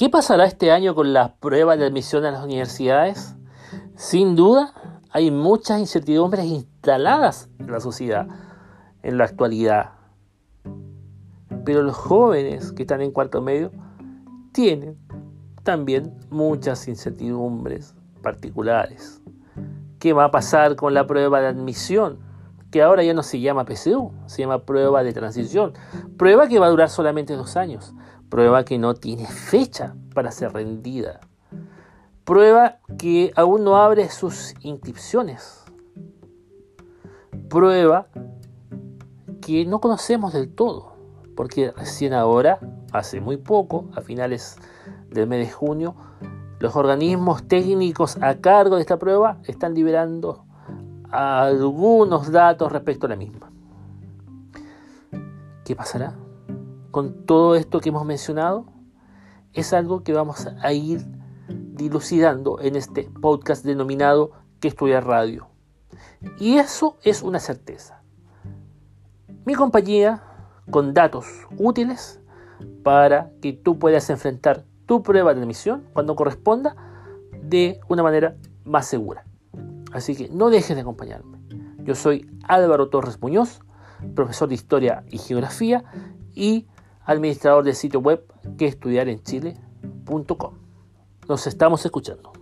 ¿Qué pasará este año con las pruebas de admisión a las universidades? Sin duda, hay muchas incertidumbres instaladas en la sociedad en la actualidad. Pero los jóvenes que están en cuarto medio tienen también muchas incertidumbres particulares. ¿Qué va a pasar con la prueba de admisión? Que ahora ya no se llama PCU, se llama prueba de transición. Prueba que va a durar solamente dos años. Prueba que no tiene fecha para ser rendida. Prueba que aún no abre sus inscripciones. Prueba que no conocemos del todo, porque recién ahora, hace muy poco, a finales del mes de junio, los organismos técnicos a cargo de esta prueba están liberando algunos datos respecto a la misma. ¿Qué pasará con todo esto que hemos mencionado? Es algo que vamos a ir dilucidando en este podcast denominado Que estudia radio. Y eso es una certeza. Mi compañía con datos útiles para que tú puedas enfrentar tu prueba de admisión cuando corresponda de una manera más segura. Así que no dejes de acompañarme. Yo soy Álvaro Torres Muñoz, profesor de Historia y Geografía y administrador del sitio web que estudiarenchile.com. Nos estamos escuchando.